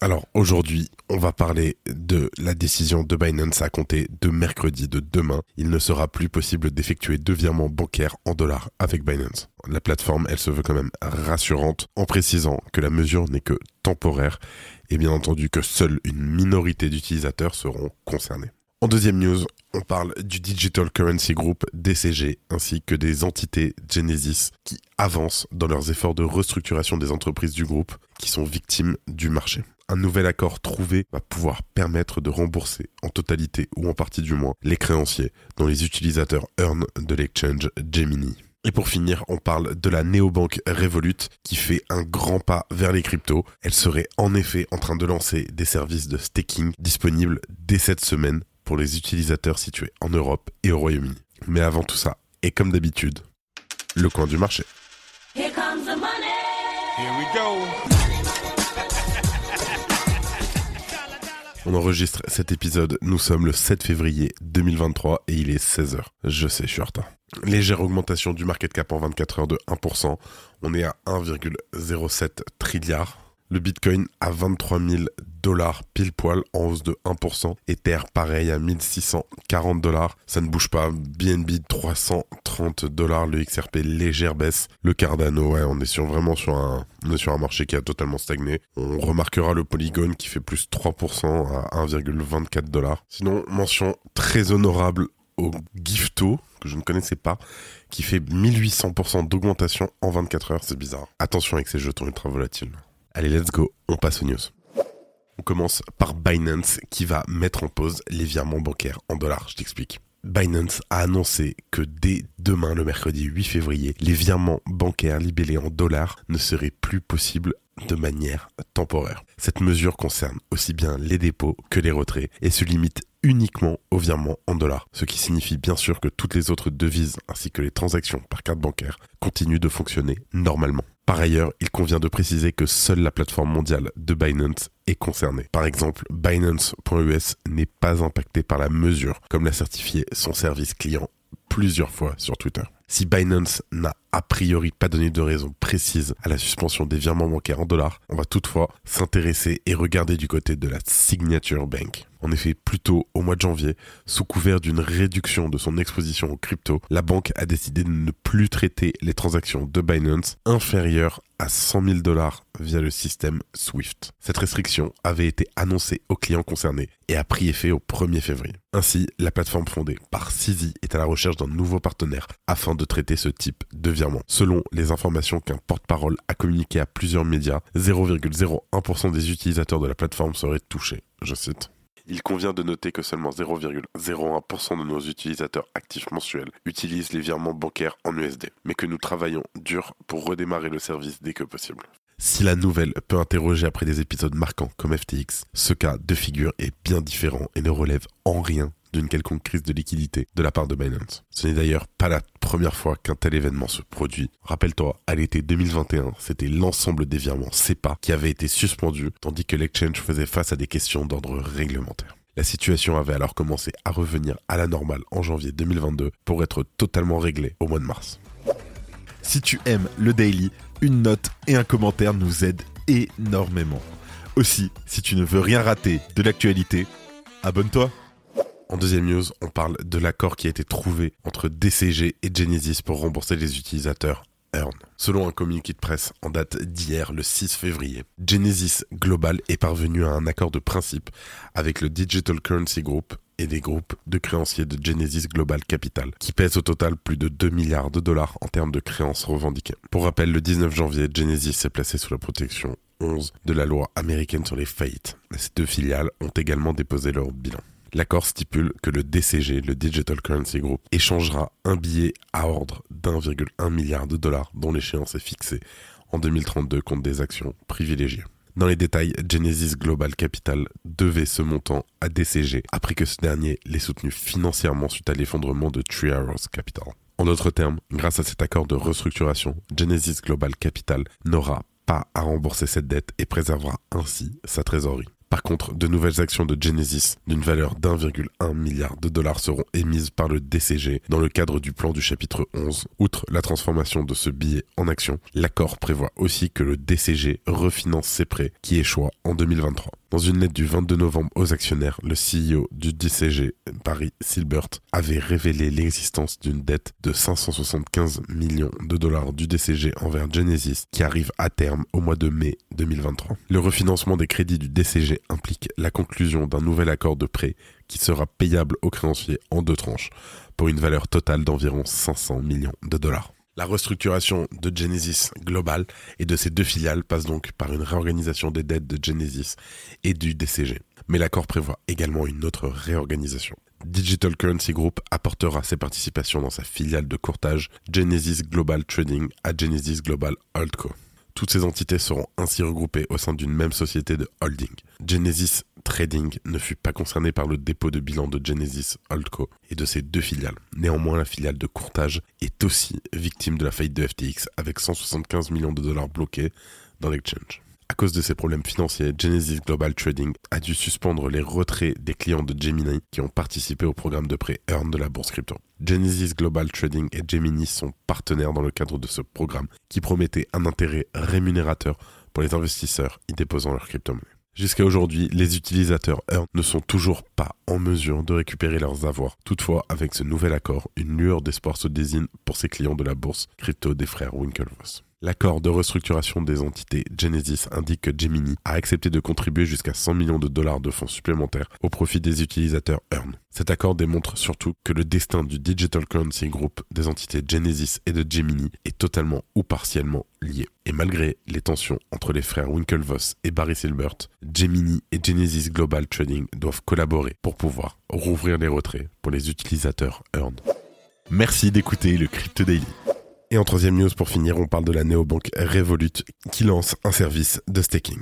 Alors aujourd'hui, on va parler de la décision de Binance à compter de mercredi de demain. Il ne sera plus possible d'effectuer deux virements bancaires en dollars avec Binance. La plateforme, elle se veut quand même rassurante en précisant que la mesure n'est que temporaire et bien entendu que seule une minorité d'utilisateurs seront concernés. En deuxième news, on parle du Digital Currency Group DCG ainsi que des entités Genesis qui avancent dans leurs efforts de restructuration des entreprises du groupe qui sont victimes du marché un nouvel accord trouvé va pouvoir permettre de rembourser en totalité ou en partie du moins les créanciers dont les utilisateurs earn de l'exchange Gemini. Et pour finir, on parle de la néobanque Revolut qui fait un grand pas vers les cryptos. Elle serait en effet en train de lancer des services de staking disponibles dès cette semaine pour les utilisateurs situés en Europe et au Royaume-Uni. Mais avant tout ça, et comme d'habitude, le coin du marché. Here comes the money. Here we go. On enregistre cet épisode, nous sommes le 7 février 2023 et il est 16h. Je sais, je suis en retard. Légère augmentation du market cap en 24 heures de 1%. On est à 1,07 trilliard le Bitcoin à 23 000 dollars pile poil en hausse de 1%. Ether pareil à 1640 dollars. Ça ne bouge pas. BNB 330 dollars. Le XRP légère baisse. Le Cardano, ouais, on est sur vraiment sur un, on est sur un marché qui a totalement stagné. On remarquera le Polygon qui fait plus 3% à 1,24 dollars. Sinon, mention très honorable au Gifto, que je ne connaissais pas, qui fait 1800% d'augmentation en 24 heures. C'est bizarre. Attention avec ces jetons ultra volatiles. Allez, let's go, on passe aux news. On commence par Binance qui va mettre en pause les virements bancaires en dollars, je t'explique. Binance a annoncé que dès demain, le mercredi 8 février, les virements bancaires libellés en dollars ne seraient plus possibles de manière temporaire. Cette mesure concerne aussi bien les dépôts que les retraits et se limite uniquement aux virements en dollars, ce qui signifie bien sûr que toutes les autres devises ainsi que les transactions par carte bancaire continuent de fonctionner normalement. Par ailleurs, il convient de préciser que seule la plateforme mondiale de Binance est concernée. Par exemple, Binance.us n'est pas impacté par la mesure, comme l'a certifié son service client plusieurs fois sur Twitter. Si Binance n'a a priori pas donné de raison précise à la suspension des virements bancaires en dollars, on va toutefois s'intéresser et regarder du côté de la Signature Bank. En effet, plus tôt au mois de janvier, sous couvert d'une réduction de son exposition aux crypto, la banque a décidé de ne plus traiter les transactions de Binance inférieures à 100 000 dollars via le système SWIFT. Cette restriction avait été annoncée aux clients concernés et a pris effet au 1er février. Ainsi, la plateforme fondée par Sisi est à la recherche d'un nouveau partenaire afin de traiter ce type de virement. Selon les informations qu'un porte-parole a communiquées à plusieurs médias, 0,01% des utilisateurs de la plateforme seraient touchés. Je cite. Il convient de noter que seulement 0,01% de nos utilisateurs actifs mensuels utilisent les virements bancaires en USD, mais que nous travaillons dur pour redémarrer le service dès que possible. Si la nouvelle peut interroger après des épisodes marquants comme FTX, ce cas de figure est bien différent et ne relève en rien d'une quelconque crise de liquidité de la part de Binance. Ce n'est d'ailleurs pas la première fois qu'un tel événement se produit. Rappelle-toi, à l'été 2021, c'était l'ensemble des virements SEPA qui avaient été suspendus, tandis que l'exchange faisait face à des questions d'ordre réglementaire. La situation avait alors commencé à revenir à la normale en janvier 2022 pour être totalement réglée au mois de mars. Si tu aimes le daily, une note et un commentaire nous aident énormément. Aussi, si tu ne veux rien rater de l'actualité, abonne-toi. En deuxième news, on parle de l'accord qui a été trouvé entre DCG et Genesis pour rembourser les utilisateurs Earn. Selon un communiqué de presse en date d'hier, le 6 février, Genesis Global est parvenu à un accord de principe avec le Digital Currency Group et des groupes de créanciers de Genesis Global Capital, qui pèsent au total plus de 2 milliards de dollars en termes de créances revendiquées. Pour rappel, le 19 janvier, Genesis s'est placé sous la protection 11 de la loi américaine sur les faillites. Ces deux filiales ont également déposé leur bilan. L'accord stipule que le DCG, le Digital Currency Group, échangera un billet à ordre d'1,1 milliard de dollars dont l'échéance est fixée en 2032 contre des actions privilégiées. Dans les détails, Genesis Global Capital devait ce montant à DCG après que ce dernier l'ait soutenu financièrement suite à l'effondrement de Three Capital. En d'autres termes, grâce à cet accord de restructuration, Genesis Global Capital n'aura pas à rembourser cette dette et préservera ainsi sa trésorerie. Par contre, de nouvelles actions de Genesis d'une valeur d'1,1 milliard de dollars seront émises par le DCG dans le cadre du plan du chapitre 11. Outre la transformation de ce billet en action, l'accord prévoit aussi que le DCG refinance ses prêts qui échouent en 2023. Dans une lettre du 22 novembre aux actionnaires, le CEO du DCG, Barry Silbert, avait révélé l'existence d'une dette de 575 millions de dollars du DCG envers Genesis qui arrive à terme au mois de mai 2023. Le refinancement des crédits du DCG implique la conclusion d'un nouvel accord de prêt qui sera payable aux créanciers en deux tranches pour une valeur totale d'environ 500 millions de dollars. La restructuration de Genesis Global et de ses deux filiales passe donc par une réorganisation des dettes de Genesis et du DCG. Mais l'accord prévoit également une autre réorganisation. Digital Currency Group apportera ses participations dans sa filiale de courtage Genesis Global Trading à Genesis Global Holdco. Toutes ces entités seront ainsi regroupées au sein d'une même société de holding. Genesis Trading ne fut pas concerné par le dépôt de bilan de Genesis Holdco et de ses deux filiales. Néanmoins, la filiale de courtage est aussi victime de la faillite de FTX avec 175 millions de dollars bloqués dans l'exchange. À cause de ces problèmes financiers, Genesis Global Trading a dû suspendre les retraits des clients de Gemini qui ont participé au programme de prêt Earn de la bourse crypto. Genesis Global Trading et Gemini sont partenaires dans le cadre de ce programme qui promettait un intérêt rémunérateur pour les investisseurs y déposant leurs crypto-monnaies. Jusqu'à aujourd'hui, les utilisateurs Earn ne sont toujours pas en mesure de récupérer leurs avoirs. Toutefois, avec ce nouvel accord, une lueur d'espoir se désigne pour ces clients de la bourse crypto des frères Winklevoss. L'accord de restructuration des entités Genesis indique que Gemini a accepté de contribuer jusqu'à 100 millions de dollars de fonds supplémentaires au profit des utilisateurs Earn. Cet accord démontre surtout que le destin du Digital Currency Group des entités Genesis et de Gemini est totalement ou partiellement lié. Et malgré les tensions entre les frères Winklevoss et Barry Silbert, Gemini et Genesis Global Trading doivent collaborer pour pouvoir rouvrir les retraits pour les utilisateurs Earn. Merci d'écouter le Crypto Daily. Et en troisième news pour finir, on parle de la néobanque Revolut qui lance un service de staking.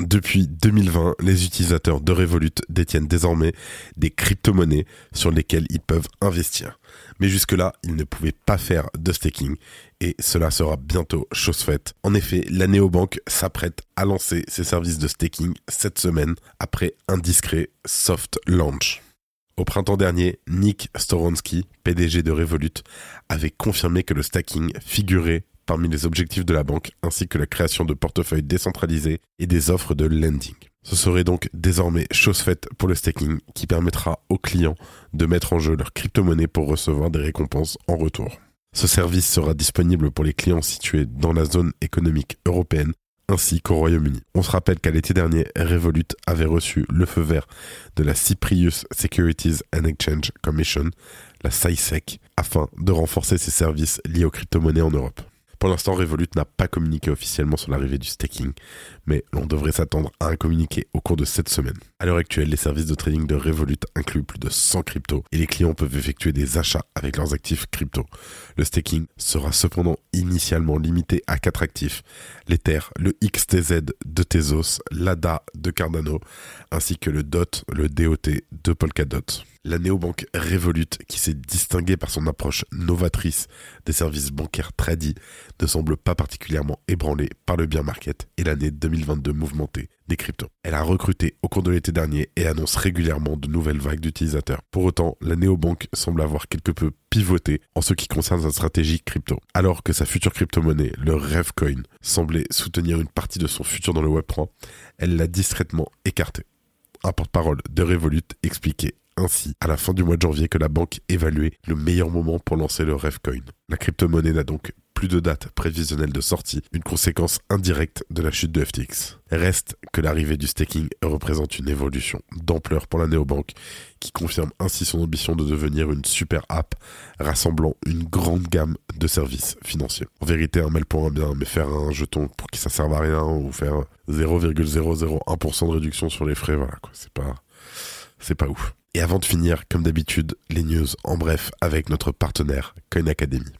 Depuis 2020, les utilisateurs de Revolut détiennent désormais des crypto-monnaies sur lesquelles ils peuvent investir. Mais jusque-là, ils ne pouvaient pas faire de staking et cela sera bientôt chose faite. En effet, la néobanque s'apprête à lancer ses services de staking cette semaine après un discret soft launch. Au printemps dernier, Nick Storonsky, PDG de Revolut, avait confirmé que le stacking figurait parmi les objectifs de la banque, ainsi que la création de portefeuilles décentralisés et des offres de lending. Ce serait donc désormais chose faite pour le staking qui permettra aux clients de mettre en jeu leur crypto-monnaie pour recevoir des récompenses en retour. Ce service sera disponible pour les clients situés dans la zone économique européenne ainsi qu'au Royaume-Uni. On se rappelle qu'à l'été dernier, Revolut avait reçu le feu vert de la Cyprus Securities and Exchange Commission, la SISEC, afin de renforcer ses services liés aux crypto-monnaies en Europe. Pour l'instant, Revolut n'a pas communiqué officiellement sur l'arrivée du staking, mais l'on devrait s'attendre à un communiqué au cours de cette semaine. À l'heure actuelle, les services de trading de Revolut incluent plus de 100 cryptos et les clients peuvent effectuer des achats avec leurs actifs crypto. Le staking sera cependant initialement limité à 4 actifs, l'Ether, le XTZ de Tezos, l'ADA de Cardano, ainsi que le DOT, le DOT de Polkadot. La néobanque Revolut, qui s'est distinguée par son approche novatrice des services bancaires tradis, ne semble pas particulièrement ébranlée par le bien market et l'année 2022 mouvementée des cryptos. Elle a recruté au cours de l'été dernier et annonce régulièrement de nouvelles vagues d'utilisateurs. Pour autant, la néobanque semble avoir quelque peu pivoté en ce qui concerne sa stratégie crypto. Alors que sa future crypto-monnaie, le Revcoin, semblait soutenir une partie de son futur dans le Web3, elle l'a discrètement écarté. Un porte-parole de Revolut expliquait ainsi à la fin du mois de janvier que la banque évaluait le meilleur moment pour lancer le Revcoin. La crypto-monnaie n'a donc plus de date prévisionnelle de sortie, une conséquence indirecte de la chute de FTX. Reste que l'arrivée du staking représente une évolution d'ampleur pour la néobanque qui confirme ainsi son ambition de devenir une super app rassemblant une grande gamme de services financiers. En vérité, un mail pour un bien, mais faire un jeton pour qui ça serve à rien ou faire 0,001% de réduction sur les frais, voilà quoi, c'est pas c'est pas ouf. Et avant de finir, comme d'habitude, les news en bref avec notre partenaire Coin Academy.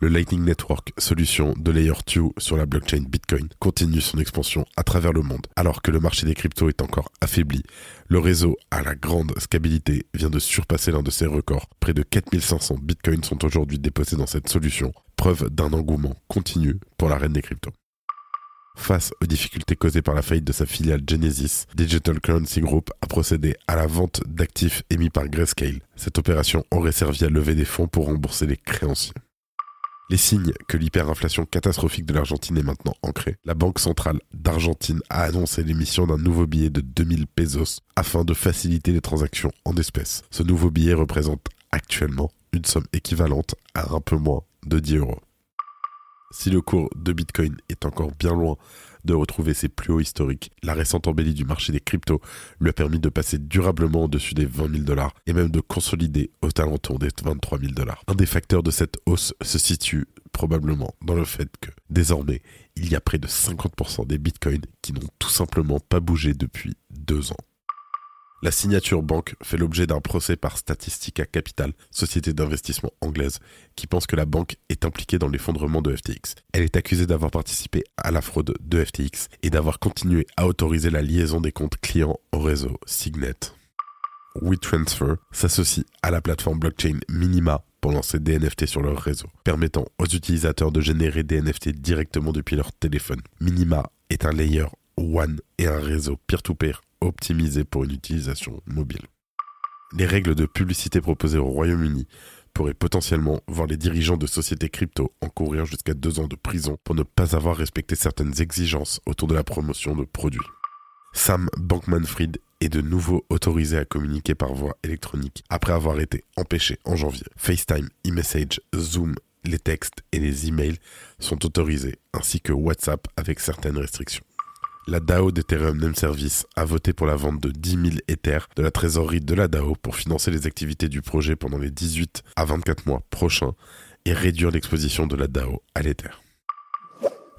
Le Lightning Network, solution de Layer 2 sur la blockchain Bitcoin, continue son expansion à travers le monde. Alors que le marché des cryptos est encore affaibli, le réseau à la grande scalabilité vient de surpasser l'un de ses records. Près de 4500 bitcoins sont aujourd'hui déposés dans cette solution, preuve d'un engouement continu pour la reine des cryptos. Face aux difficultés causées par la faillite de sa filiale Genesis, Digital Currency Group a procédé à la vente d'actifs émis par Grayscale. Cette opération aurait servi à lever des fonds pour rembourser les créanciers. Les signes que l'hyperinflation catastrophique de l'Argentine est maintenant ancrée, la Banque centrale d'Argentine a annoncé l'émission d'un nouveau billet de 2000 pesos afin de faciliter les transactions en espèces. Ce nouveau billet représente actuellement une somme équivalente à un peu moins de 10 euros. Si le cours de Bitcoin est encore bien loin de retrouver ses plus hauts historiques, la récente embellie du marché des cryptos lui a permis de passer durablement au-dessus des 20 000 dollars et même de consolider au alentours des 23 000 dollars. Un des facteurs de cette hausse se situe probablement dans le fait que désormais il y a près de 50% des bitcoins qui n'ont tout simplement pas bougé depuis deux ans. La signature banque fait l'objet d'un procès par Statistica Capital, société d'investissement anglaise, qui pense que la banque est impliquée dans l'effondrement de FTX. Elle est accusée d'avoir participé à la fraude de FTX et d'avoir continué à autoriser la liaison des comptes clients au réseau Signet. WeTransfer s'associe à la plateforme blockchain Minima pour lancer des NFT sur leur réseau, permettant aux utilisateurs de générer des NFT directement depuis leur téléphone. Minima est un layer One et un réseau peer-to-peer optimisé pour une utilisation mobile. Les règles de publicité proposées au Royaume-Uni pourraient potentiellement voir les dirigeants de sociétés crypto encourir jusqu'à deux ans de prison pour ne pas avoir respecté certaines exigences autour de la promotion de produits. Sam Bankman-Fried est de nouveau autorisé à communiquer par voie électronique après avoir été empêché en janvier. FaceTime, e-message, Zoom, les textes et les emails sont autorisés, ainsi que WhatsApp avec certaines restrictions la DAO d'Ethereum Name Service a voté pour la vente de 10 000 Ethers de la trésorerie de la DAO pour financer les activités du projet pendant les 18 à 24 mois prochains et réduire l'exposition de la DAO à l'Ether.